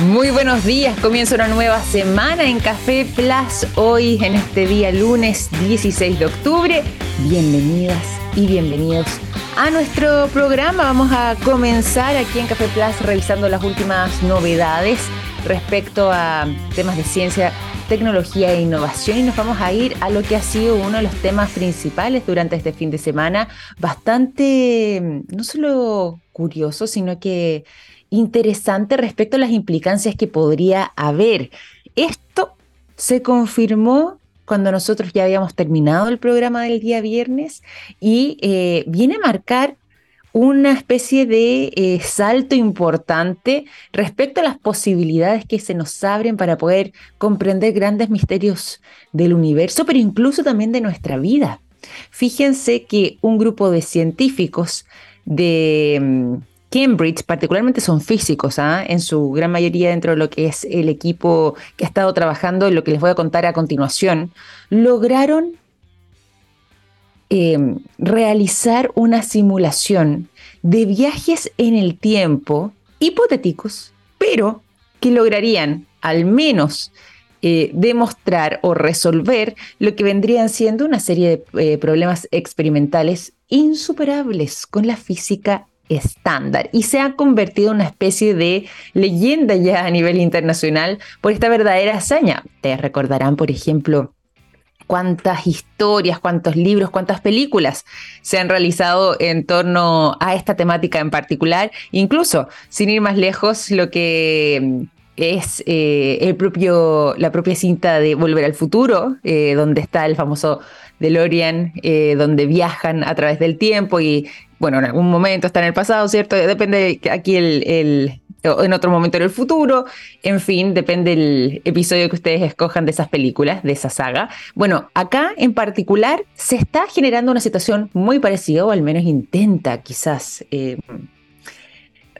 Muy buenos días, comienza una nueva semana en Café Plus, hoy en este día lunes 16 de octubre. Bienvenidas y bienvenidos a nuestro programa. Vamos a comenzar aquí en Café Plus revisando las últimas novedades respecto a temas de ciencia, tecnología e innovación y nos vamos a ir a lo que ha sido uno de los temas principales durante este fin de semana, bastante no solo curioso, sino que interesante respecto a las implicancias que podría haber. Esto se confirmó cuando nosotros ya habíamos terminado el programa del día viernes y eh, viene a marcar una especie de eh, salto importante respecto a las posibilidades que se nos abren para poder comprender grandes misterios del universo, pero incluso también de nuestra vida. Fíjense que un grupo de científicos de mm, Cambridge, particularmente son físicos, ¿ah? en su gran mayoría dentro de lo que es el equipo que ha estado trabajando lo que les voy a contar a continuación, lograron em, realizar una simulación de viajes en el tiempo hipotéticos, pero que lograrían al menos eh, demostrar o resolver lo que vendrían siendo una serie de eh, problemas experimentales insuperables con la física estándar y se ha convertido en una especie de leyenda ya a nivel internacional por esta verdadera hazaña. Te recordarán, por ejemplo, cuántas historias, cuántos libros, cuántas películas se han realizado en torno a esta temática en particular, incluso sin ir más lejos, lo que es eh, el propio, la propia cinta de Volver al Futuro, eh, donde está el famoso DeLorean, eh, donde viajan a través del tiempo y, bueno, en algún momento está en el pasado, ¿cierto? Depende aquí el, en otro momento en el futuro, en fin, depende del episodio que ustedes escojan de esas películas, de esa saga. Bueno, acá en particular se está generando una situación muy parecida, o al menos intenta quizás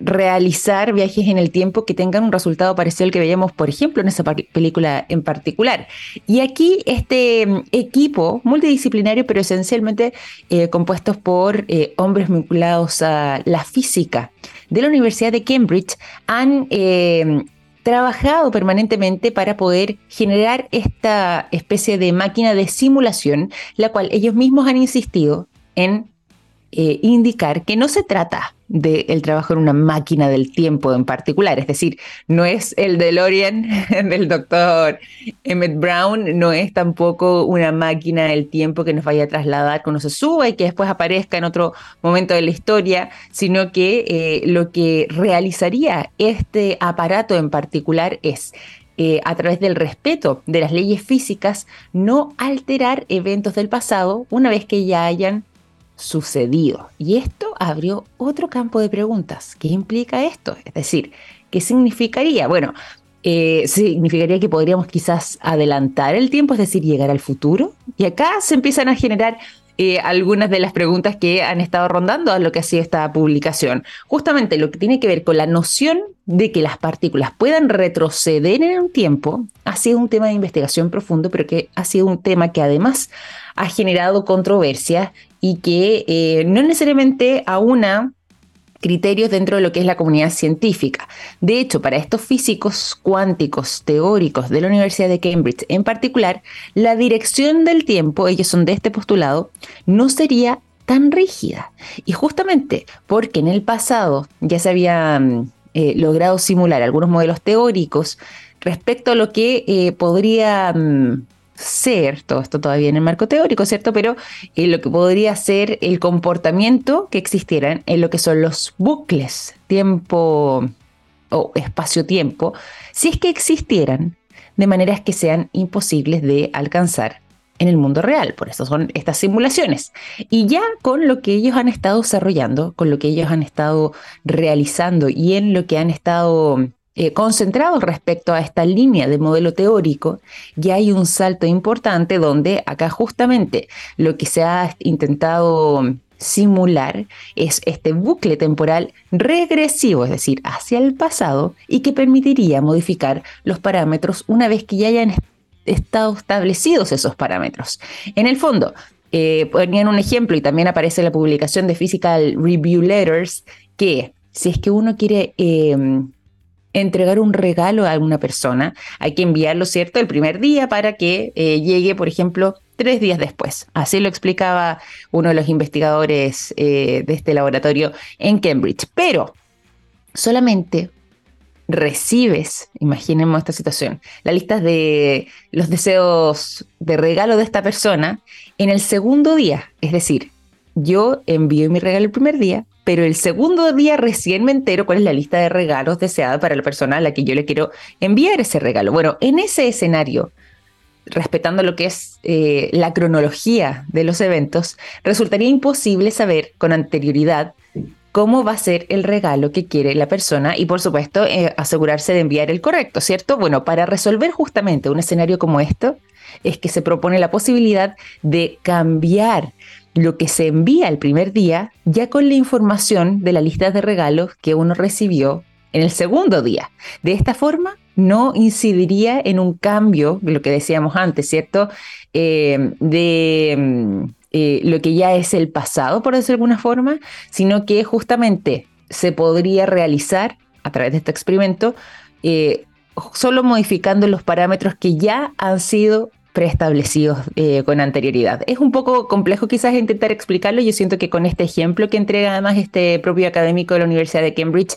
realizar viajes en el tiempo que tengan un resultado parecido al que veíamos, por ejemplo, en esa película en particular. Y aquí este mm, equipo multidisciplinario, pero esencialmente eh, compuestos por eh, hombres vinculados a la física de la Universidad de Cambridge, han eh, trabajado permanentemente para poder generar esta especie de máquina de simulación, la cual ellos mismos han insistido en indicar que no se trata del trabajo en una máquina del tiempo en particular. Es decir, no es el DeLorean del doctor Emmett Brown, no es tampoco una máquina del tiempo que nos vaya a trasladar cuando se suba y que después aparezca en otro momento de la historia, sino que eh, lo que realizaría este aparato en particular es eh, a través del respeto de las leyes físicas, no alterar eventos del pasado una vez que ya hayan sucedido. Y esto abrió otro campo de preguntas. ¿Qué implica esto? Es decir, ¿qué significaría? Bueno, eh, significaría que podríamos quizás adelantar el tiempo, es decir, llegar al futuro. Y acá se empiezan a generar eh, algunas de las preguntas que han estado rondando a lo que ha sido esta publicación. Justamente lo que tiene que ver con la noción de que las partículas puedan retroceder en un tiempo ha sido un tema de investigación profundo, pero que ha sido un tema que además ha generado controversia y que eh, no necesariamente aúna criterios dentro de lo que es la comunidad científica. De hecho, para estos físicos cuánticos teóricos de la Universidad de Cambridge en particular, la dirección del tiempo, ellos son de este postulado, no sería tan rígida. Y justamente porque en el pasado ya se habían eh, logrado simular algunos modelos teóricos respecto a lo que eh, podría mm, ser, todo esto todavía en el marco teórico, ¿cierto? Pero eh, lo que podría ser el comportamiento que existieran en lo que son los bucles, tiempo o espacio-tiempo, si es que existieran, de maneras que sean imposibles de alcanzar en el mundo real. Por eso son estas simulaciones. Y ya con lo que ellos han estado desarrollando, con lo que ellos han estado realizando y en lo que han estado eh, concentrados respecto a esta línea de modelo teórico, ya hay un salto importante donde acá justamente lo que se ha intentado simular es este bucle temporal regresivo, es decir, hacia el pasado, y que permitiría modificar los parámetros una vez que ya hayan estado establecidos esos parámetros. En el fondo, eh, ponían un ejemplo y también aparece en la publicación de Physical Review Letters que si es que uno quiere em, entregar un regalo a una persona, hay que enviarlo, ¿cierto?, el primer día para que eh, llegue, por ejemplo, tres días después. Así lo explicaba uno de los investigadores eh, de este laboratorio en Cambridge. Pero solamente recibes, imaginemos esta situación, la lista de los deseos de regalo de esta persona en el segundo día. Es decir, yo envío mi regalo el primer día, pero el segundo día recién me entero cuál es la lista de regalos deseada para la persona a la que yo le quiero enviar ese regalo. Bueno, en ese escenario, respetando lo que es eh, la cronología de los eventos, resultaría imposible saber con anterioridad cómo va a ser el regalo que quiere la persona y por supuesto eh, asegurarse de enviar el correcto, ¿cierto? Bueno, para resolver justamente un escenario como esto, es que se propone la posibilidad de cambiar lo que se envía el primer día ya con la información de la lista de regalos que uno recibió en el segundo día. De esta forma, no incidiría en un cambio, lo que decíamos antes, ¿cierto? Eh, de mm, eh, lo que ya es el pasado, por decirlo de alguna forma, sino que justamente se podría realizar a través de este experimento eh, solo modificando los parámetros que ya han sido preestablecidos eh, con anterioridad. Es un poco complejo quizás intentar explicarlo, yo siento que con este ejemplo que entrega además este propio académico de la Universidad de Cambridge,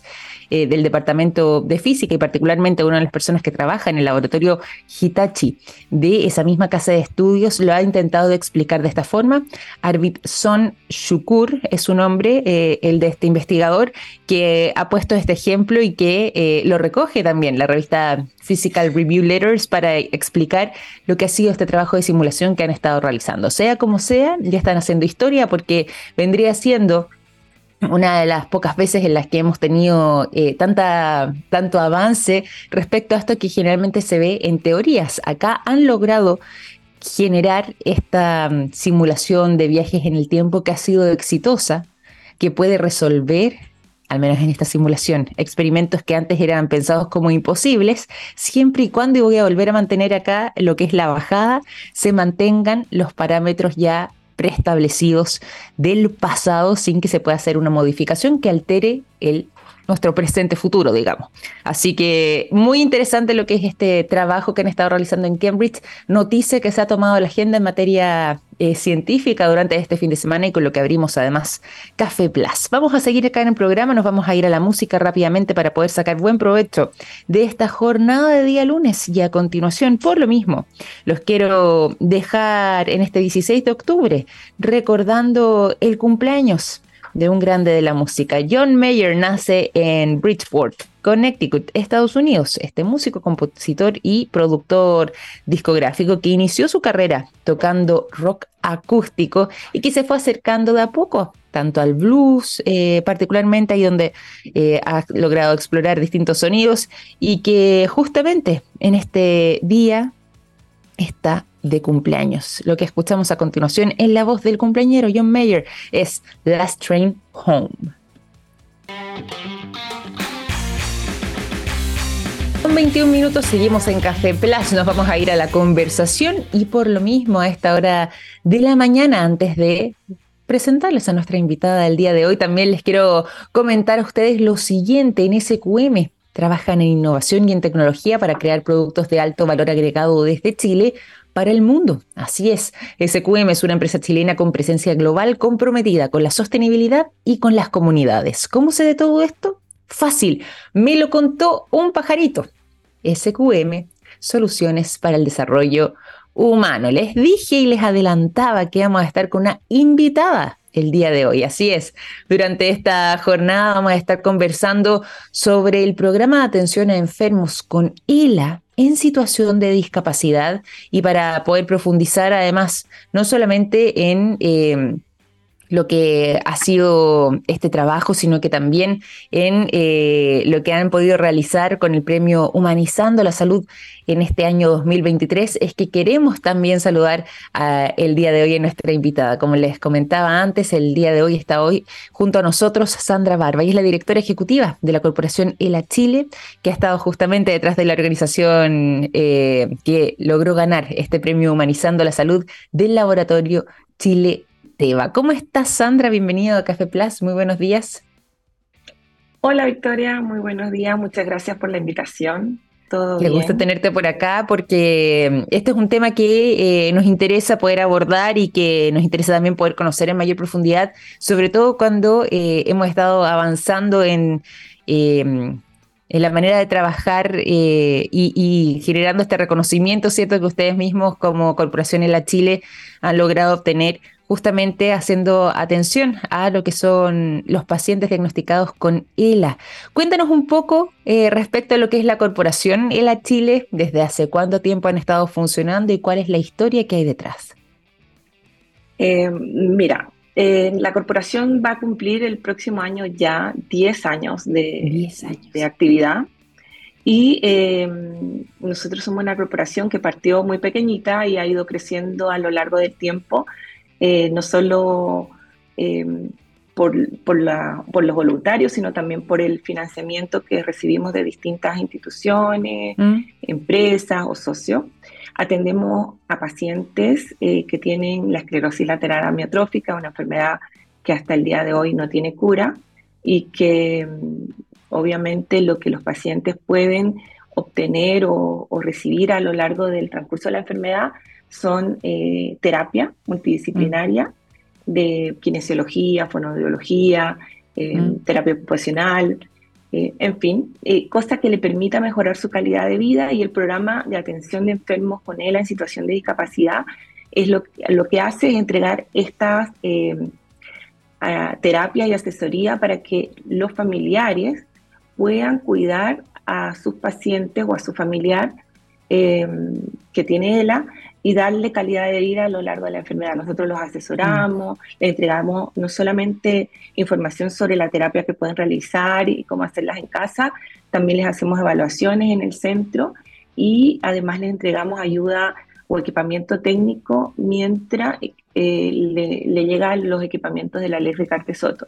eh, del Departamento de Física y particularmente una de las personas que trabaja en el laboratorio Hitachi de esa misma casa de estudios, lo ha intentado explicar de esta forma. Arvid Son Shukur es su nombre, eh, el de este investigador, que ha puesto este ejemplo y que lo recoge también la revista Physical Review Letters para explicar lo que ha sido este trabajo de simulación que han estado realizando. Sea como sea, ya están haciendo historia porque vendría siendo una de las pocas veces en las que hemos tenido eh, tanta, tanto avance respecto a esto que generalmente se ve en teorías. Acá han logrado generar esta mm, simulación de viajes en el tiempo que ha sido exitosa, que puede resolver al menos en esta simulación, experimentos que antes eran pensados como imposibles, siempre y cuando, y voy a volver a mantener acá lo que es la bajada, se mantengan los parámetros ya preestablecidos del pasado sin que se pueda hacer una modificación que altere el nuestro presente futuro, digamos. Así que muy interesante lo que es este trabajo que han estado realizando en Cambridge. Noticia que se ha tomado la agenda en materia eh, científica durante este fin de semana y con lo que abrimos además Café Plus. Vamos a seguir acá en el programa, nos vamos a ir a la música rápidamente para poder sacar buen provecho de esta jornada de día lunes y a continuación, por lo mismo, los quiero dejar en este 16 de octubre recordando el cumpleaños de un grande de la música. John Mayer nace en Bridgeport, Connecticut, Estados Unidos. Este músico, compositor y productor discográfico que inició su carrera tocando rock acústico y que se fue acercando de a poco tanto al blues, eh, particularmente ahí donde eh, ha logrado explorar distintos sonidos y que justamente en este día está de cumpleaños. Lo que escuchamos a continuación en la voz del cumpleañero John Mayer es Last Train Home. Con 21 minutos seguimos en Café Plus, nos vamos a ir a la conversación y por lo mismo a esta hora de la mañana antes de presentarles a nuestra invitada del día de hoy, también les quiero comentar a ustedes lo siguiente en SQM. Trabajan en innovación y en tecnología para crear productos de alto valor agregado desde Chile para el mundo. Así es, SQM es una empresa chilena con presencia global comprometida con la sostenibilidad y con las comunidades. ¿Cómo se de todo esto? Fácil, me lo contó un pajarito. SQM, soluciones para el desarrollo humano. Les dije y les adelantaba que vamos a estar con una invitada el día de hoy. Así es, durante esta jornada vamos a estar conversando sobre el programa de atención a enfermos con ELA en situación de discapacidad y para poder profundizar además no solamente en... Eh, lo que ha sido este trabajo, sino que también en eh, lo que han podido realizar con el premio Humanizando la Salud en este año 2023, es que queremos también saludar el día de hoy a nuestra invitada. Como les comentaba antes, el día de hoy está hoy junto a nosotros Sandra Barba, y es la directora ejecutiva de la Corporación ELA Chile, que ha estado justamente detrás de la organización eh, que logró ganar este premio Humanizando la Salud del Laboratorio Chile ¿Cómo estás, Sandra? Bienvenido a Café Plus. Muy buenos días. Hola Victoria, muy buenos días, muchas gracias por la invitación. Todo Me gusta tenerte por acá porque mm, este es un tema que eh, nos interesa poder abordar y que nos interesa también poder conocer en mayor profundidad, sobre todo cuando eh, hemos estado avanzando en, eh, en la manera de trabajar y, y, generando este reconocimiento, ¿cierto? Que ustedes mismos como Corporación en la Chile han logrado obtener justamente haciendo atención a lo que son los pacientes diagnosticados con ELA. Cuéntanos un poco eh, respecto a lo que es la corporación ELA Chile, desde hace cuánto tiempo han estado funcionando y cuál es la historia que hay detrás. Eh, mira, eh, la corporación va a cumplir el próximo año ya 10 años de, de actividad. Y nosotros somos una corporación que partió muy pequeñita y ha ido creciendo a lo largo del tiempo eh, no solo eh, por, los voluntarios, sino también por el financiamiento que recibimos de distintas instituciones, mm. empresas o socios. Atendemos a pacientes eh, que tienen la esclerosis lateral amiotrófica, una enfermedad que hasta el día de hoy no tiene cura y que mm, obviamente lo que los pacientes pueden obtener o, o recibir a lo largo del transcurso de la enfermedad son eh, terapia multidisciplinaria mm. de kinesiología, fonoaudiología, eh, mm. terapia ocupacional, eh, en fin, cosas que le permita mejorar su calidad de vida y el programa de atención de enfermos con ELA en situación de discapacidad es lo, lo que hace es entregar estas terapia y asesoría para que los familiares puedan cuidar a sus pacientes o a su familiar que tiene ELA y darle calidad de vida a lo largo de la enfermedad. Nosotros los asesoramos, le entregamos no solamente información sobre la terapia que pueden realizar y cómo hacerlas en casa, también les hacemos evaluaciones en el centro y además les entregamos ayuda o equipamiento técnico mientras eh, le, llegan los equipamientos de la ley Ricardo Soto.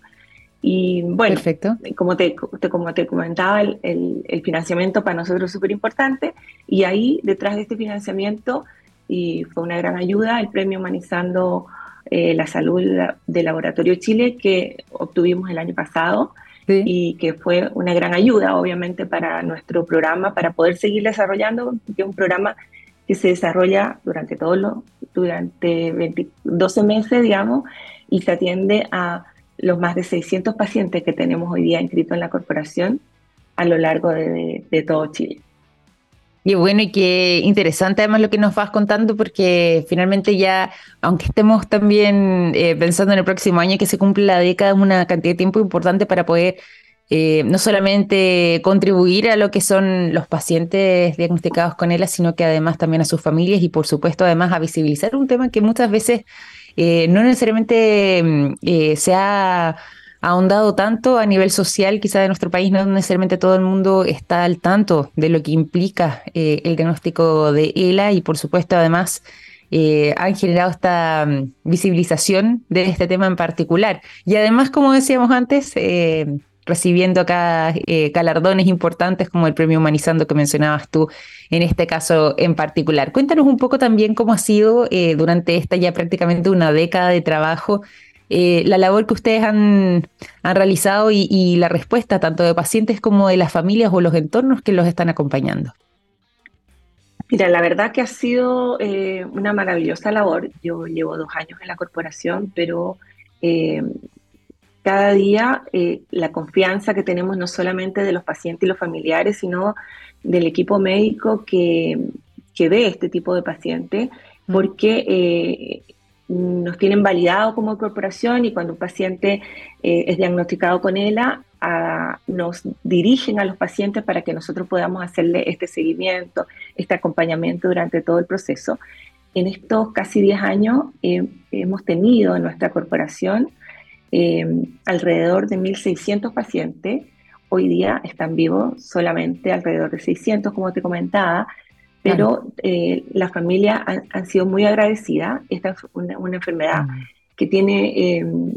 Y bueno, Perfecto. Como, te, como te comentaba, el, el financiamiento para nosotros es súper importante y ahí detrás de este financiamiento y fue una gran ayuda el premio Humanizando eh, la Salud del Laboratorio Chile que obtuvimos el año pasado y que fue una gran ayuda obviamente para nuestro programa para poder seguir desarrollando, que es un programa que se desarrolla durante todos los, durante 12 meses, digamos, y se atiende a los más de 600 pacientes que tenemos hoy día inscritos en la corporación a lo largo de todo Chile. Y bueno, y qué interesante además lo que nos vas contando, porque finalmente ya, aunque estemos también eh, pensando en el próximo año que se cumple la década, es una cantidad de tiempo importante para poder eh, no solamente contribuir a lo que son los pacientes diagnosticados con ELA, sino que además también a sus familias y por supuesto además a visibilizar un tema que muchas veces eh, no necesariamente mm, se ha ahondado tanto a nivel social, quizá de nuestro país, no necesariamente todo el mundo está al tanto de lo que implica eh, el diagnóstico de ELA y por supuesto además eh, han generado esta mm, visibilización de este tema en particular. Y además, como decíamos antes, eh, recibiendo acá galardones importantes como el premio Humanizando que mencionabas tú en este caso en particular. Cuéntanos un poco también cómo ha sido durante esta ya prácticamente una década de trabajo eh, la labor que ustedes han, realizado y, la respuesta tanto de pacientes como de las familias o los entornos que los están acompañando. Mira, la verdad que ha sido eh, una maravillosa labor. Yo llevo dos años en la corporación, pero eh, cada día la confianza que tenemos no solamente de los pacientes y los familiares, sino del equipo médico que, que ve este tipo de pacientes, mm. porque nos tienen validado como corporación y cuando un paciente eh, es diagnosticado con ELA, nos dirigen a los pacientes para que nosotros podamos hacerle este seguimiento, este acompañamiento durante todo el proceso. En estos casi 10 años eh, hemos tenido en nuestra corporación eh, alrededor de 1.600 pacientes. Hoy día están vivos solamente alrededor de 600, como te comentaba, pero eh, la familia han, sido muy agradecida. Esta es una, enfermedad mm. que tiene em,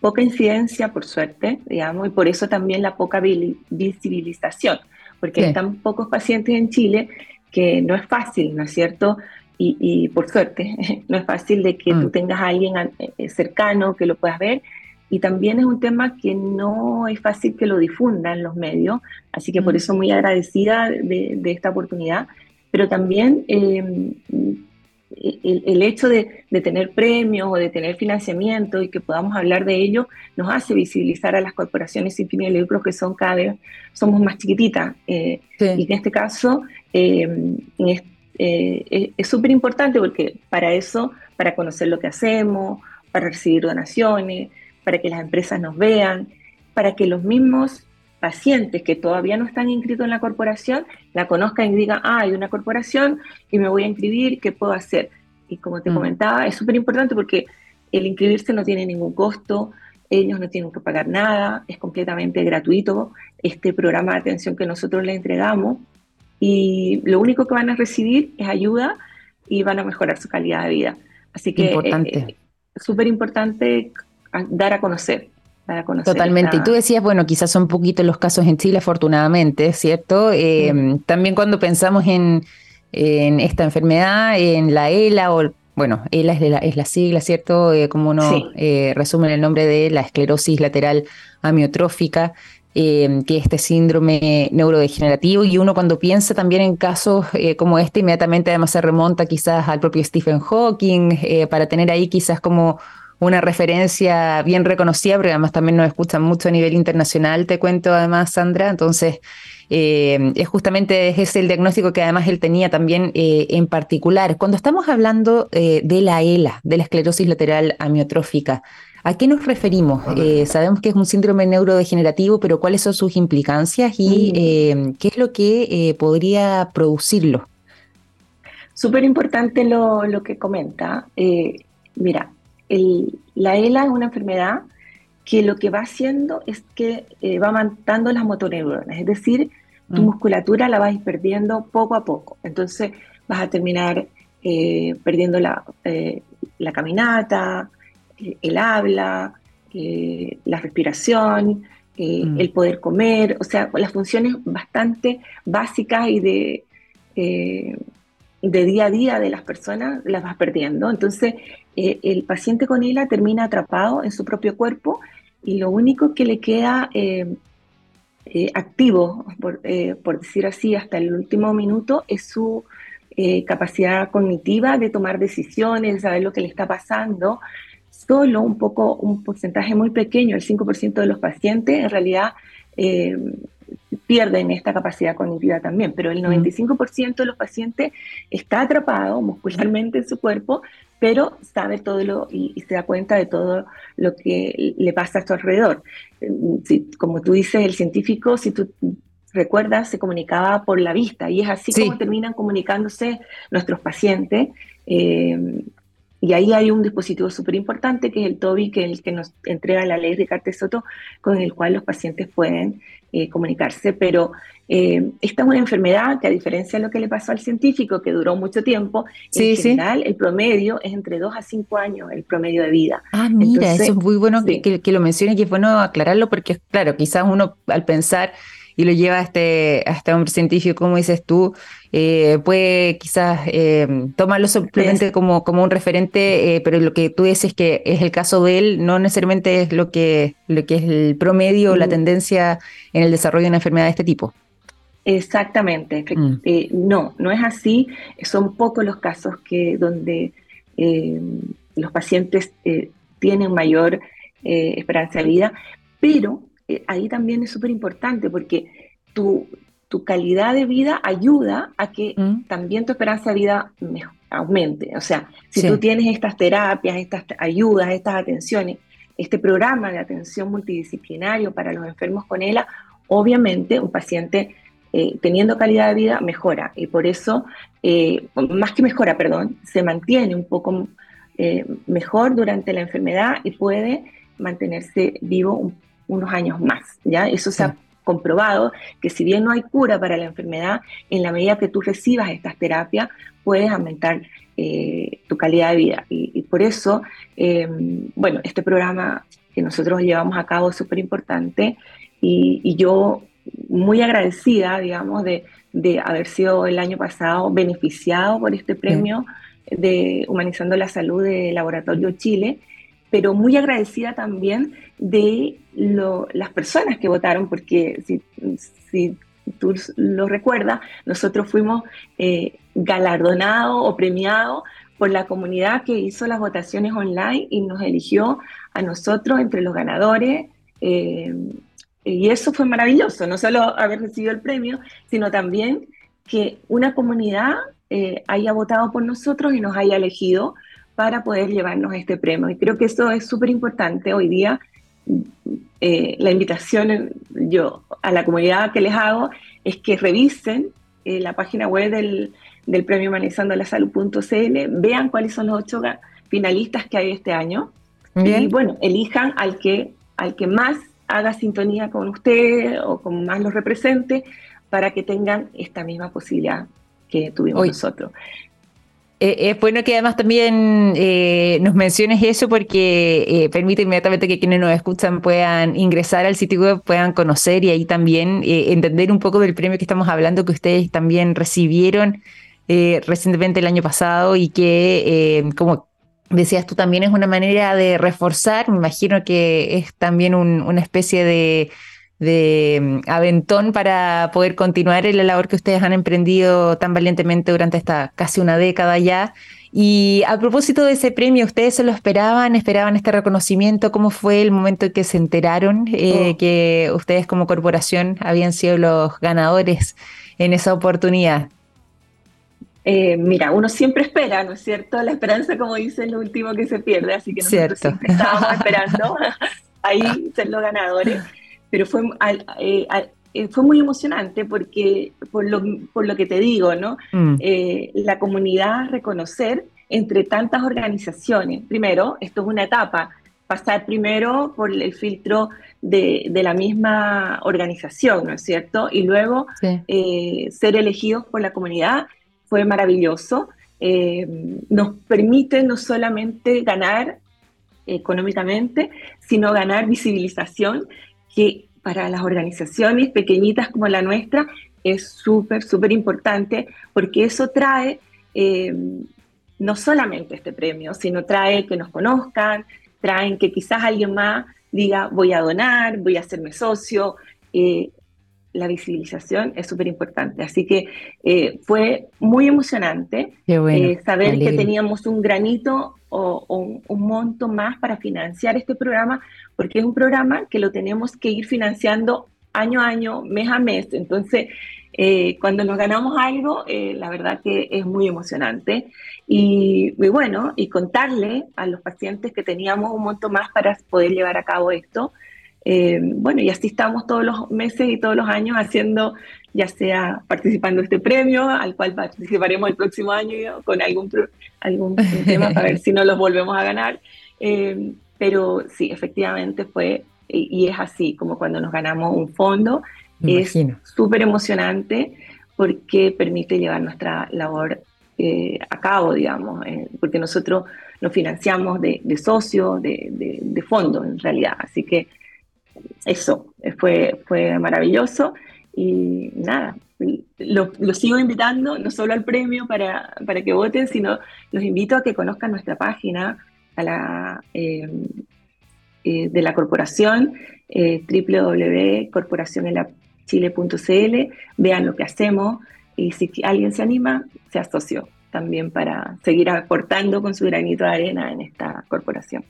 poca incidencia, por suerte, digamos, y por eso también la poca visibilización, porque hay tan pocos pacientes en Chile que no es fácil, ¿no es cierto? Y, por suerte, no es fácil de que tú mm. tengas a alguien eh, cercano que lo puedas ver, y también es un tema que no es fácil que lo difundan los medios, así que por eso muy agradecida de, esta oportunidad, pero también eh, el, hecho de, tener premios o de tener financiamiento y que podamos hablar de ello nos hace visibilizar a las corporaciones sin fines de lucro que son cada vez, somos más chiquititas. Eh, y en este caso eh, es súper importante porque para eso, para conocer lo que hacemos, para recibir donaciones, para que las empresas nos vean, para que los mismos pacientes que todavía no están inscritos en la corporación la conozcan y digan, ah, hay una corporación y me voy a inscribir, ¿qué puedo hacer? Y como te mm. comentaba, es súper importante porque el inscribirse no tiene ningún costo, ellos no tienen que pagar nada, es completamente gratuito este programa de atención que nosotros les entregamos y lo único que van a recibir es ayuda y van a mejorar su calidad de vida. Así que es eh, súper importante dar a conocer. Totalmente. Y tú decías, bueno, quizás son poquitos los casos en Chile, afortunadamente, ¿cierto? Eh, también cuando pensamos en, esta enfermedad, en la ELA, o bueno, ELA es, la, es la sigla, ¿cierto? Eh, como uno eh, resume el nombre de la esclerosis lateral amiotrófica, que es este síndrome neurodegenerativo, y uno cuando piensa también en casos como este, inmediatamente además se remonta quizás al propio Stephen Hawking, para tener ahí quizás como una referencia bien reconocida, porque además también nos escuchan mucho a nivel internacional, te cuento además, Sandra. Entonces, eh, es justamente ese el diagnóstico que además él tenía también eh, en particular. Cuando estamos hablando eh, de la ELA, de la esclerosis lateral amiotrófica, ¿a qué nos referimos? sabemos que es un síndrome neurodegenerativo, pero ¿cuáles son sus implicancias y mm. qué es lo que podría producirlo? Súper importante lo, lo, que comenta. mira, la ELA es una enfermedad que lo que va haciendo es que eh, va matando las motoneuronas, es decir, tu mm. musculatura la vas perdiendo poco a poco. Entonces vas a terminar eh, perdiendo la, eh, la caminata, el habla, la respiración, mm. el poder comer, o sea, las funciones bastante básicas y de de día a día de las personas las vas perdiendo. Entonces, eh, el paciente con ELA termina atrapado en su propio cuerpo y lo único que le queda eh, eh, activo, por, decir así, hasta el último minuto es su capacidad cognitiva de tomar decisiones, de saber lo que le está pasando. Solo un poco, un porcentaje muy pequeño, el 5% de los pacientes, en realidad pierden esta capacidad cognitiva también, pero el 95% de los pacientes está atrapado muscularmente en su cuerpo, pero sabe todo lo y, se da cuenta de todo lo que le pasa a su alrededor. Si, como tú dices, el científico, si tú recuerdas, se comunicaba por la vista y es así como terminan comunicándose nuestros pacientes. Eh, y ahí hay un dispositivo súper importante que es el TOBI, que es el que nos entrega la ley de Soto, con el cual los pacientes pueden eh, comunicarse, pero eh, esta es una enfermedad que a diferencia de lo que le pasó al científico, que duró mucho tiempo, en general el promedio es entre 2 a 5 años el promedio de vida. Ah, mira, eso es muy bueno que, que, lo mencione y que es bueno aclararlo porque, claro, quizás uno al pensar y lo lleva a este, a este hombre científico, como dices tú, eh, puede quizás eh, tomarlo simplemente como, como un referente, eh, pero lo que tú dices que es el caso de él, no necesariamente es lo que, lo que es el promedio o la mm. tendencia en el desarrollo de una enfermedad de este tipo. Exactamente, mm. no, no es así, son pocos los casos que donde los pacientes tienen mayor esperanza de vida, pero eh, ahí también es súper importante porque tu, tu, calidad de vida ayuda a que mm. también tu esperanza de vida aumente. O sea, si tú tienes estas terapias, estas ayudas, estas atenciones, este programa de atención multidisciplinario para los enfermos con ELA, obviamente un paciente eh, teniendo calidad de vida mejora y por eso, eh, más que mejora, perdón, se mantiene un poco mejor durante la enfermedad y puede mantenerse vivo un unos años más, ¿ya? Eso se ha comprobado que si bien no hay cura para la enfermedad, en la medida que tú recibas estas terapias, puedes aumentar eh, tu calidad de vida. Y, por eso, em, bueno, este programa que nosotros llevamos a cabo es súper importante y, yo muy agradecida, digamos, de, de, haber sido el año pasado beneficiado por este premio de Humanizando la Salud de Laboratorio Chile pero muy agradecida también de las personas que votaron, porque si, si tú lo recuerdas, nosotros fuimos eh, galardonados o premiados por la comunidad que hizo las votaciones online y nos eligió a nosotros entre los ganadores. Eh, y eso fue maravilloso, no solo haber recibido el premio, sino también que una comunidad eh, haya votado por nosotros y nos haya elegido para poder llevarnos este premio. Y creo que eso es súper importante hoy día. Eh, la invitación yo a la comunidad que les hago es que revisen eh, la página web del, del premio Humanizando la Salud.cl, vean cuáles son los ocho finalistas que hay este año y bueno, elijan al que, al que más haga sintonía con usted o con más los represente para que tengan esta misma posibilidad que tuvimos nosotros. Eh, es bueno que además también eh, nos menciones eso porque eh, permite inmediatamente que quienes nos escuchan puedan ingresar al sitio web, puedan conocer y ahí también entender un poco del premio que estamos hablando que ustedes también recibieron recientemente el año pasado y que, como decías tú, también es una manera de reforzar, me imagino que es también una especie de de mm, aventón para poder continuar en la labor que ustedes han emprendido tan valientemente durante esta casi una década ya. Y a propósito de ese premio, ¿ustedes se lo esperaban? ¿Esperaban este reconocimiento? ¿Cómo fue el momento en que se enteraron eh, oh. que ustedes como corporación habían sido los ganadores en esa oportunidad? Eh, mira, uno siempre espera, ¿no es cierto? La esperanza, como dice, es lo último que se pierde, así que nosotros siempre estábamos esperando ahí ser los ganadores pero fue, eh, eh, fue muy emocionante porque, por lo, por lo que te digo, ¿no? Mm. Eh, la comunidad reconocer entre tantas organizaciones. Primero, esto es una etapa, pasar primero por el filtro de, de la misma organización, ¿no es cierto? Y luego ser elegidos por la comunidad fue maravilloso. nos permite no solamente ganar económicamente, sino ganar visibilización que para las organizaciones pequeñitas como la nuestra es súper, súper importante porque eso trae eh, no solamente este premio, sino trae que nos conozcan, traen que quizás alguien más diga voy a donar, voy a hacerme socio. Eh, la visibilización es súper importante. Así que eh, fue muy emocionante saber que teníamos un granito o, un monto más para financiar este programa, porque es un programa que lo tenemos que ir financiando año a año, mes a mes. Entonces, eh, cuando nos ganamos algo, eh, la verdad que es muy emocionante. Y, bueno, y contarle a los pacientes que teníamos un monto más para poder llevar a cabo esto. Eh, bueno, y así estamos todos los meses y todos los años haciendo, ya sea participando en este premio, al cual participaremos el próximo año con algún, algún tema para ver si no los volvemos a ganar. Pero sí, efectivamente fue, y, es así, como cuando nos ganamos un fondo, es súper emocionante porque permite llevar nuestra labor eh, a cabo, digamos, eh, porque nosotros nos financiamos de, de socios, de, de, fondos en realidad. Así que eso fue, fue maravilloso y nada, los lo sigo invitando no solo al premio para, para que voten, sino los invito a que conozcan nuestra página a la, eh, eh, de la corporación, eh, www.corporacionelachile.cl, vean lo que hacemos y si alguien se anima, se asoció también para seguir aportando con su granito de arena en esta corporación.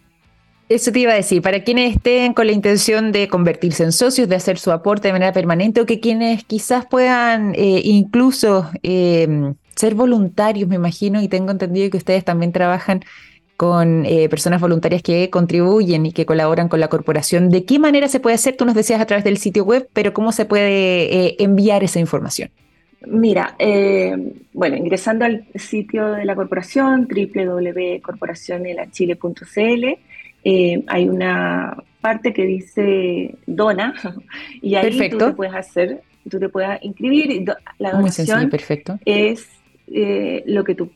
Eso te iba a decir, para quienes estén con la intención de convertirse en socios, de hacer su aporte de manera permanente o que quienes quizás puedan incluso ser voluntarios, me imagino, y tengo entendido que ustedes también trabajan con eh, personas voluntarias que contribuyen y que colaboran con la corporación. ¿De qué manera se puede hacer? Tú nos decías a través del sitio web, pero ¿cómo se puede eh, enviar esa información? Mira, eh, bueno, ingresando al sitio de la corporación, www.corporacionelachile.cl, hay una parte que dice dona y ahí tú te puedes hacer, tú te puedes inscribir. La donación perfecto. es lo que tú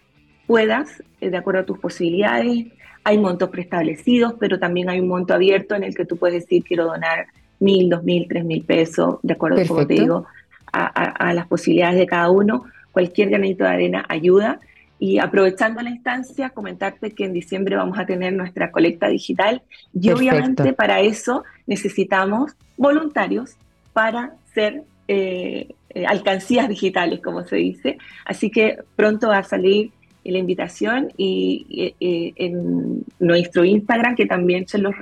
puedas, eh, de acuerdo a tus posibilidades. Hay montos preestablecidos, pero también hay un monto abierto en el que tú puedes decir quiero donar mil, dos mil, tres mil pesos, de acuerdo, como te digo, a, las posibilidades de cada uno. Cualquier granito de arena ayuda Y aprovechando la instancia, comentarte que en diciembre vamos a tener nuestra colecta digital y obviamente para eso necesitamos voluntarios para ser eh, eh, alcancías digitales, como se dice. Así que pronto va a salir la invitación y en nuestro Instagram, que también se los,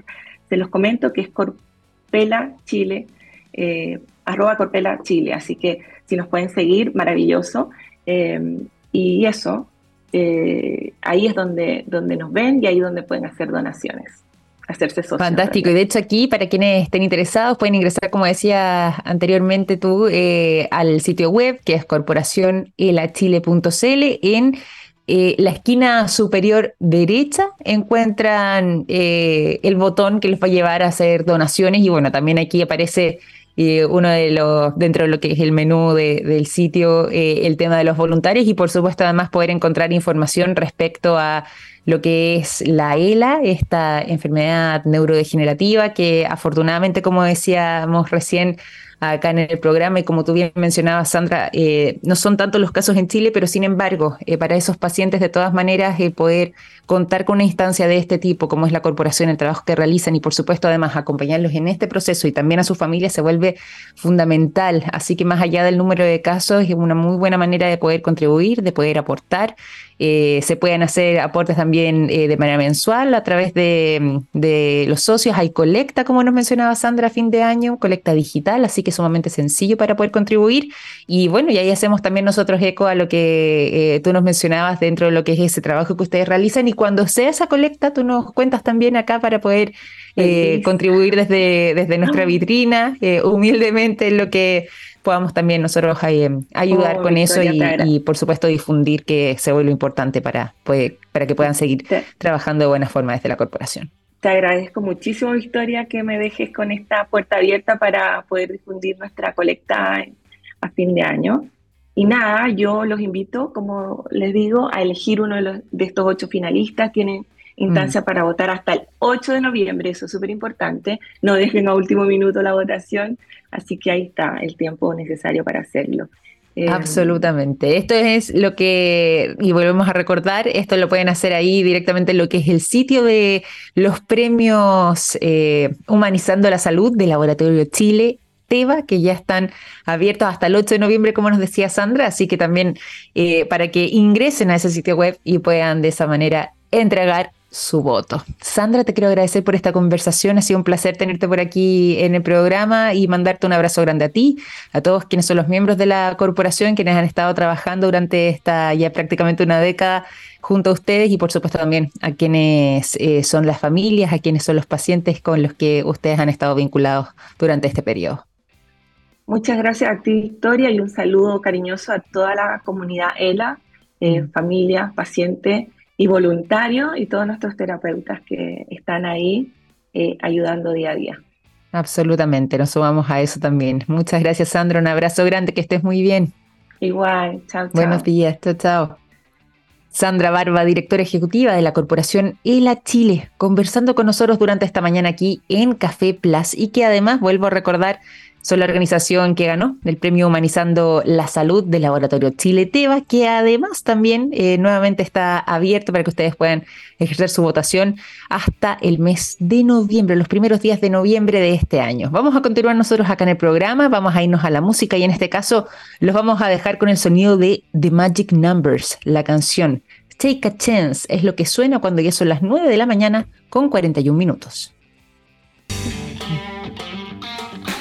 se los comento, que es Corpela Chile, eh, arroba Corpela Chile. Así que si nos pueden seguir, maravilloso. y eso, eh, ahí es donde, donde nos ven y ahí es donde pueden hacer donaciones. Hacerse socios. Fantástico. Y de hecho aquí, para quienes estén interesados, pueden ingresar, como decía anteriormente tú, eh, al sitio web que es corporacionelachile.cl en eh, la esquina superior derecha encuentran el botón que les va a llevar a hacer donaciones y bueno, también aquí aparece y uno de los, dentro de lo que es el menú del sitio, eh, el tema de los voluntarios y por supuesto además poder encontrar información respecto a lo que es la ELA, esta enfermedad neurodegenerativa que afortunadamente, como decíamos recién, acá en el programa y como tú bien mencionabas, Sandra, eh, no son tantos los casos en Chile, pero sin embargo, eh, para esos pacientes de todas maneras poder contar con una instancia de este tipo, como es la corporación, el trabajo que realizan y por supuesto además acompañarlos en este proceso y también a su familia se vuelve fundamental. Así que más allá del número de casos, es una muy buena manera de poder contribuir, de poder aportar eh, se pueden hacer aportes también de manera mensual a través de, los socios. Hay colecta, como nos mencionaba Sandra, a fin de año, colecta digital, así que es sumamente sencillo para poder contribuir. Y bueno, y ahí hacemos también nosotros eco a lo que eh, tú nos mencionabas dentro de lo que es ese trabajo que ustedes realizan. Y cuando sea esa colecta, tú nos cuentas también acá para poder contribuir desde, desde nuestra vitrina, humildemente en lo que podamos también nosotros eh, ayudar oh, con eso y, por supuesto difundir que se vuelve importante para, para que puedan seguir trabajando de buena forma desde la corporación. Te agradezco muchísimo, Victoria, que me dejes con esta puerta abierta para poder difundir nuestra colecta a fin de año. Y nada, yo los invito, como les digo, a elegir uno de, los, de estos ocho finalistas. Tienen instancia mm. para votar hasta el 8 de noviembre, eso es súper importante. No dejen a último minuto la votación, así que ahí está el tiempo necesario para hacerlo. Eh, Absolutamente. Esto es lo que, y volvemos a recordar, esto lo pueden hacer ahí directamente en lo que es el sitio de los premios eh, Humanizando la Salud de Laboratorio Chile. TEVA, que ya están abiertos hasta el 8 de noviembre, como nos decía Sandra, así que también eh, para que ingresen a ese sitio web y puedan de esa manera entregar su voto. Sandra, te quiero agradecer por esta conversación. Ha sido un placer tenerte por aquí en el programa y mandarte un abrazo grande a ti, a todos quienes son los miembros de la corporación, quienes han estado trabajando durante esta ya prácticamente una década junto a ustedes y por supuesto también a quienes eh, son las familias, a quienes son los pacientes con los que ustedes han estado vinculados durante este periodo. Muchas gracias a ti, Victoria, y un saludo cariñoso a toda la comunidad ELA, eh, mm. familia, pacientes y voluntarios y todos nuestros terapeutas que están ahí eh, ayudando día a día. Absolutamente, nos sumamos a eso también. Muchas gracias, Sandra. Un abrazo grande, que estés muy bien. Igual, chao, chao. Buenos días, chao, chao. Sandra Barba, directora ejecutiva de la corporación ELA Chile, conversando con nosotros durante esta mañana aquí en Café Plus y que además, vuelvo a recordar, son la organización que ganó el premio Humanizando la Salud del Laboratorio Chile Teva, que además también eh, nuevamente está abierto para que ustedes puedan ejercer su votación hasta el mes de noviembre, los primeros días de noviembre de este año. Vamos a continuar nosotros acá en el programa, vamos a irnos a la música y en este caso los vamos a dejar con el sonido de The Magic Numbers, la canción Take a Chance, es lo que suena cuando ya son las 9 de la mañana con 41 minutos.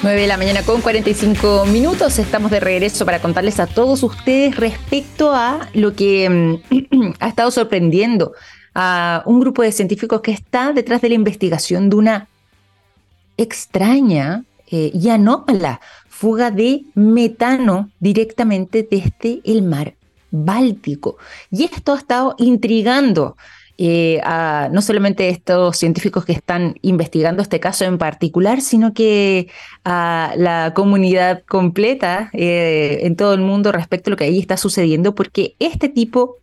9 de la mañana con 45 minutos. Estamos de regreso para contarles a todos ustedes respecto a lo que mm, ha estado sorprendiendo a un grupo de científicos que está detrás de la investigación de una extraña eh, y anómala fuga de metano directamente desde el mar Báltico. Y esto ha estado intrigando eh, a no solamente estos científicos que están investigando este caso en particular, sino que a la comunidad completa eh, en todo el mundo respecto a lo que ahí está sucediendo, porque este tipo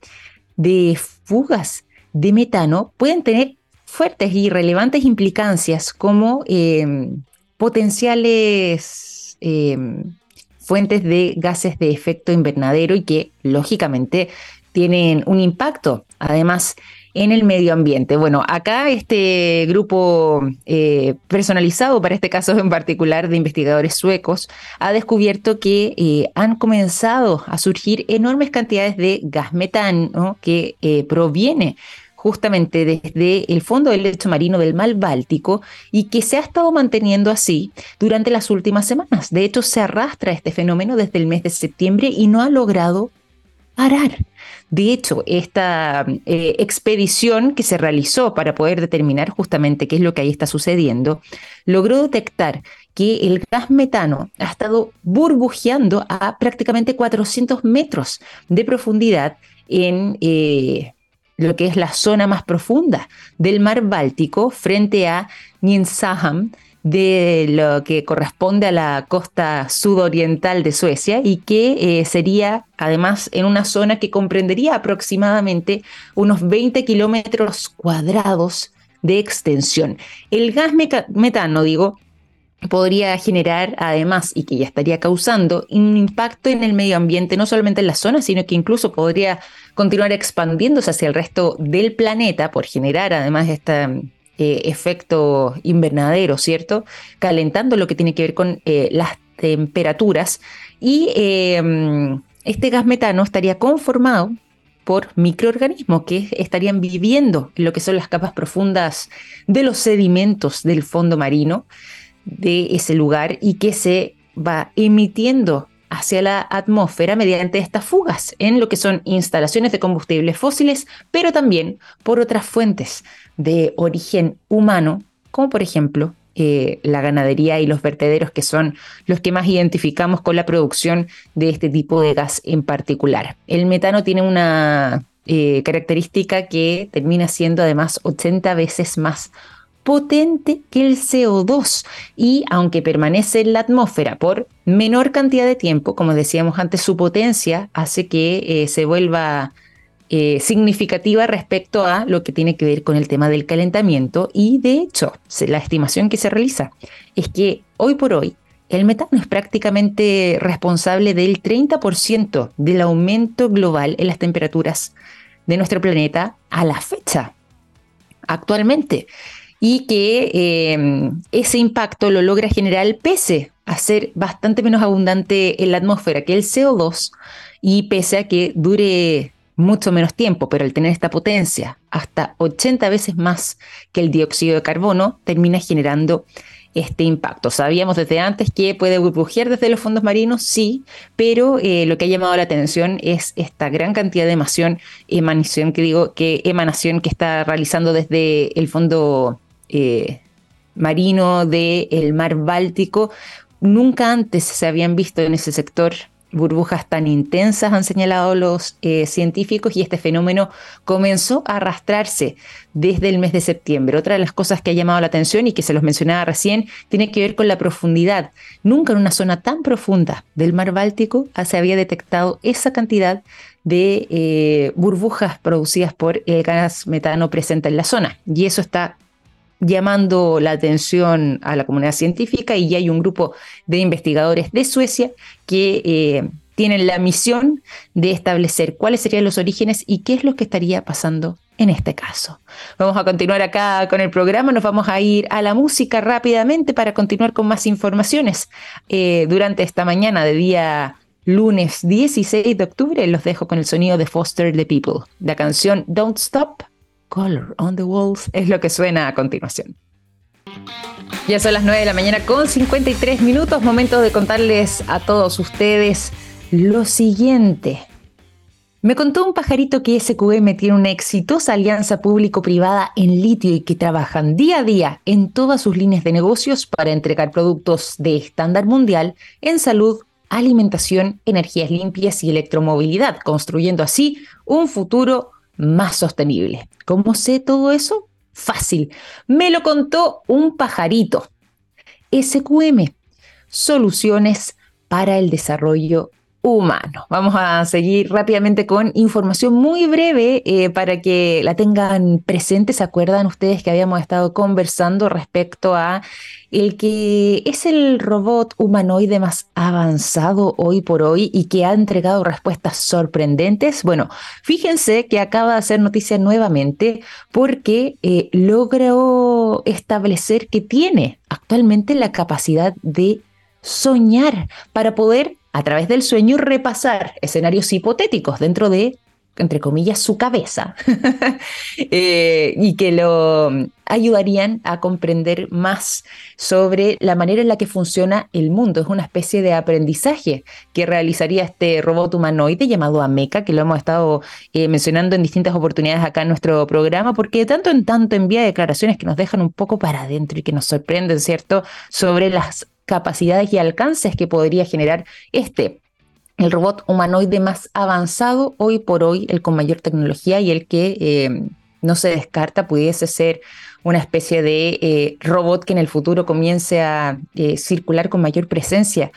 de fugas de metano pueden tener fuertes y relevantes implicancias como em, potenciales em, fuentes de gases de efecto invernadero y que lógicamente tienen un impacto, además, en el medio ambiente. Bueno, acá este grupo eh, personalizado, para este caso en particular de investigadores suecos, ha descubierto que eh, han comenzado a surgir enormes cantidades de gas metano que eh, proviene justamente desde el fondo del lecho marino del mar Báltico y que se ha estado manteniendo así durante las últimas semanas. De hecho, se arrastra este fenómeno desde el mes de septiembre y no ha logrado parar. De hecho, esta eh, expedición que se realizó para poder determinar justamente qué es lo que ahí está sucediendo, logró detectar que el gas metano ha estado burbujeando a prácticamente 400 metros de profundidad en eh, lo que es la zona más profunda del mar Báltico frente a Nynäshamn, de lo que corresponde a la costa sudoriental de Suecia y que eh, sería además en una zona que comprendería aproximadamente unos 20 kilómetros cuadrados de extensión. El gas metano, digo, podría generar además y que ya estaría causando un impacto en el medio ambiente, no solamente en la zona, sino que incluso podría continuar expandiéndose hacia el resto del planeta por generar además esta eh, efecto invernadero, ¿cierto? Calentando lo que tiene que ver con eh, las temperaturas. Y em, este gas metano estaría conformado por microorganismos que estarían viviendo en lo que son las capas profundas de los sedimentos del fondo marino de ese lugar y que se va emitiendo hacia la atmósfera mediante estas fugas en lo que son instalaciones de combustibles fósiles, pero también por otras fuentes de origen humano, como por ejemplo eh, la ganadería y los vertederos, que son los que más identificamos con la producción de este tipo de gas en particular. El metano tiene una eh, característica que termina siendo además 80 veces más potente que el CO2 y aunque permanece en la atmósfera por menor cantidad de tiempo, como decíamos antes, su potencia hace que eh, se vuelva eh, significativa respecto a lo que tiene que ver con el tema del calentamiento y de hecho la estimación que se realiza es que hoy por hoy el metano es prácticamente responsable del 30% del aumento global en las temperaturas de nuestro planeta a la fecha actualmente y que em, ese impacto lo logra generar pese a ser bastante menos abundante en la atmósfera que el CO2 y pese a que dure mucho menos tiempo, pero al tener esta potencia hasta 80 veces más que el dióxido de carbono, termina generando este impacto. Sabíamos desde antes que puede burbujear desde los fondos marinos, sí, pero eh, lo que ha llamado la atención es esta gran cantidad de emanación, emanación que digo, que emanación que está realizando desde el fondo eh, marino del mar Báltico. Nunca antes se habían visto en ese sector burbujas tan intensas, han señalado los eh, científicos, y este fenómeno comenzó a arrastrarse desde el mes de septiembre. Otra de las cosas que ha llamado la atención y que se los mencionaba recién tiene que ver con la profundidad. Nunca en una zona tan profunda del mar Báltico se había detectado esa cantidad de eh, burbujas producidas por el gas metano presente en la zona. Y eso está llamando la atención a la comunidad científica y ya hay un grupo de investigadores de Suecia que eh, tienen la misión de establecer cuáles serían los orígenes y qué es lo que estaría pasando en este caso. Vamos a continuar acá con el programa, nos vamos a ir a la música rápidamente para continuar con más informaciones. Eh, durante esta mañana de día lunes 16 de octubre los dejo con el sonido de Foster the People, la canción Don't Stop Color on the Walls es lo que suena a continuación. Ya son las 9 de la mañana con 53 minutos, momento de contarles a todos ustedes lo siguiente. Me contó un pajarito que SQM tiene una exitosa alianza público-privada en litio y que trabajan día a día en todas sus líneas de negocios para entregar productos de estándar mundial en salud, alimentación, energías limpias y electromovilidad, construyendo así un futuro más sostenible. ¿Cómo sé todo eso? Fácil. Me lo contó un pajarito. SQM, soluciones para el desarrollo humano. Vamos a seguir rápidamente con información muy breve eh, para que la tengan presente. ¿Se acuerdan ustedes que habíamos estado conversando respecto a el que es el robot humanoide más avanzado hoy por hoy y que ha entregado respuestas sorprendentes? Bueno, fíjense que acaba de hacer noticia nuevamente porque eh, logró establecer que tiene actualmente la capacidad de soñar para poder a través del sueño repasar escenarios hipotéticos dentro de, entre comillas, su cabeza eh, y que lo ayudarían a comprender más sobre la manera en la que funciona el mundo. Es una especie de aprendizaje que realizaría este robot humanoide llamado Ameca, que lo hemos estado eh, mencionando en distintas oportunidades acá en nuestro programa, porque de tanto en tanto envía declaraciones que nos dejan un poco para adentro y que nos sorprenden, ¿cierto?, sobre las capacidades y alcances que podría generar este, el robot humanoide más avanzado hoy por hoy, el con mayor tecnología y el que eh, no se descarta pudiese ser una especie de eh, robot que en el futuro comience a eh, circular con mayor presencia.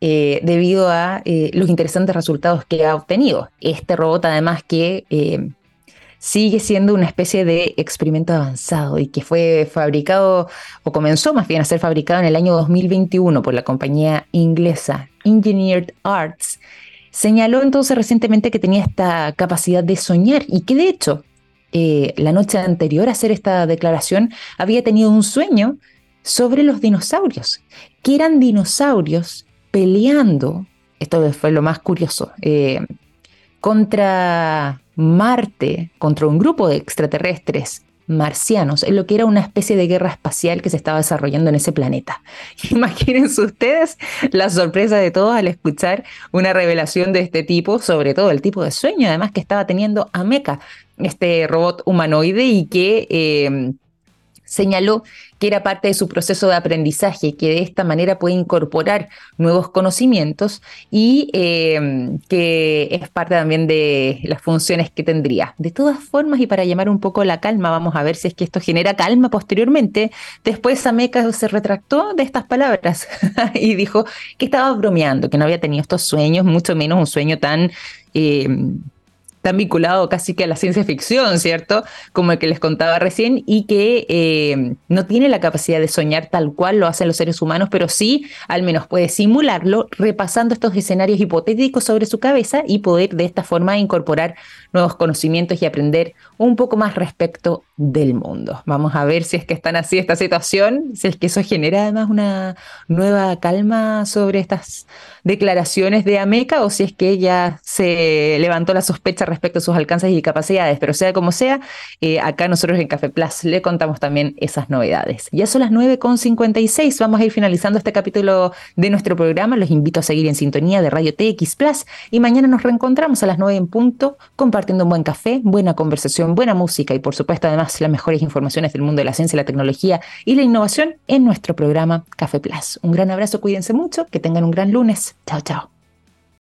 debido a los interesantes resultados que ha obtenido. Este robot además que sigue siendo una especie de experimento avanzado y que fue fabricado o comenzó más bien a ser fabricado en el año 2021 por la compañía inglesa Engineered Arts, señaló entonces recientemente que tenía esta capacidad de soñar y que de hecho eh, la noche anterior a hacer esta declaración había tenido un sueño sobre los dinosaurios, que eran dinosaurios peleando, esto fue lo más curioso, eh, contra Marte contra un grupo de extraterrestres marcianos, en lo que era una especie de guerra espacial que se estaba desarrollando en ese planeta. Imagínense ustedes la sorpresa de todos al escuchar una revelación de este tipo, sobre todo el tipo de sueño, además que estaba teniendo a Mecha, este robot humanoide, y que eh, señaló que era parte de su proceso de aprendizaje, que de esta manera puede incorporar nuevos conocimientos y eh, que es parte también de las funciones que tendría. De todas formas, y para llamar un poco la calma, vamos a ver si es que esto genera calma posteriormente. Después Ameca se retractó de estas palabras y dijo que estaba bromeando, que no había tenido estos sueños, mucho menos un sueño tan... Eh, tan vinculado casi que a la ciencia ficción, ¿cierto? Como el que les contaba recién, y que eh, no tiene la capacidad de soñar tal cual lo hacen los seres humanos, pero sí al menos puede simularlo repasando estos escenarios hipotéticos sobre su cabeza y poder de esta forma incorporar nuevos conocimientos y aprender un poco más respecto del mundo. Vamos a ver si es que están así esta situación, si es que eso genera además una nueva calma sobre estas declaraciones de Ameca o si es que ya se levantó la sospecha respecto a sus alcances y capacidades, pero sea como sea, eh, acá nosotros en Café Plus le contamos también esas novedades. Ya son las 9.56, vamos a ir finalizando este capítulo de nuestro programa, los invito a seguir en sintonía de Radio TX Plus y mañana nos reencontramos a las 9 en punto compartiendo un buen café, buena conversación, buena música y por supuesto además las mejores informaciones del mundo de la ciencia, la tecnología y la innovación en nuestro programa Café Plus. Un gran abrazo, cuídense mucho, que tengan un gran lunes. Chao, chao.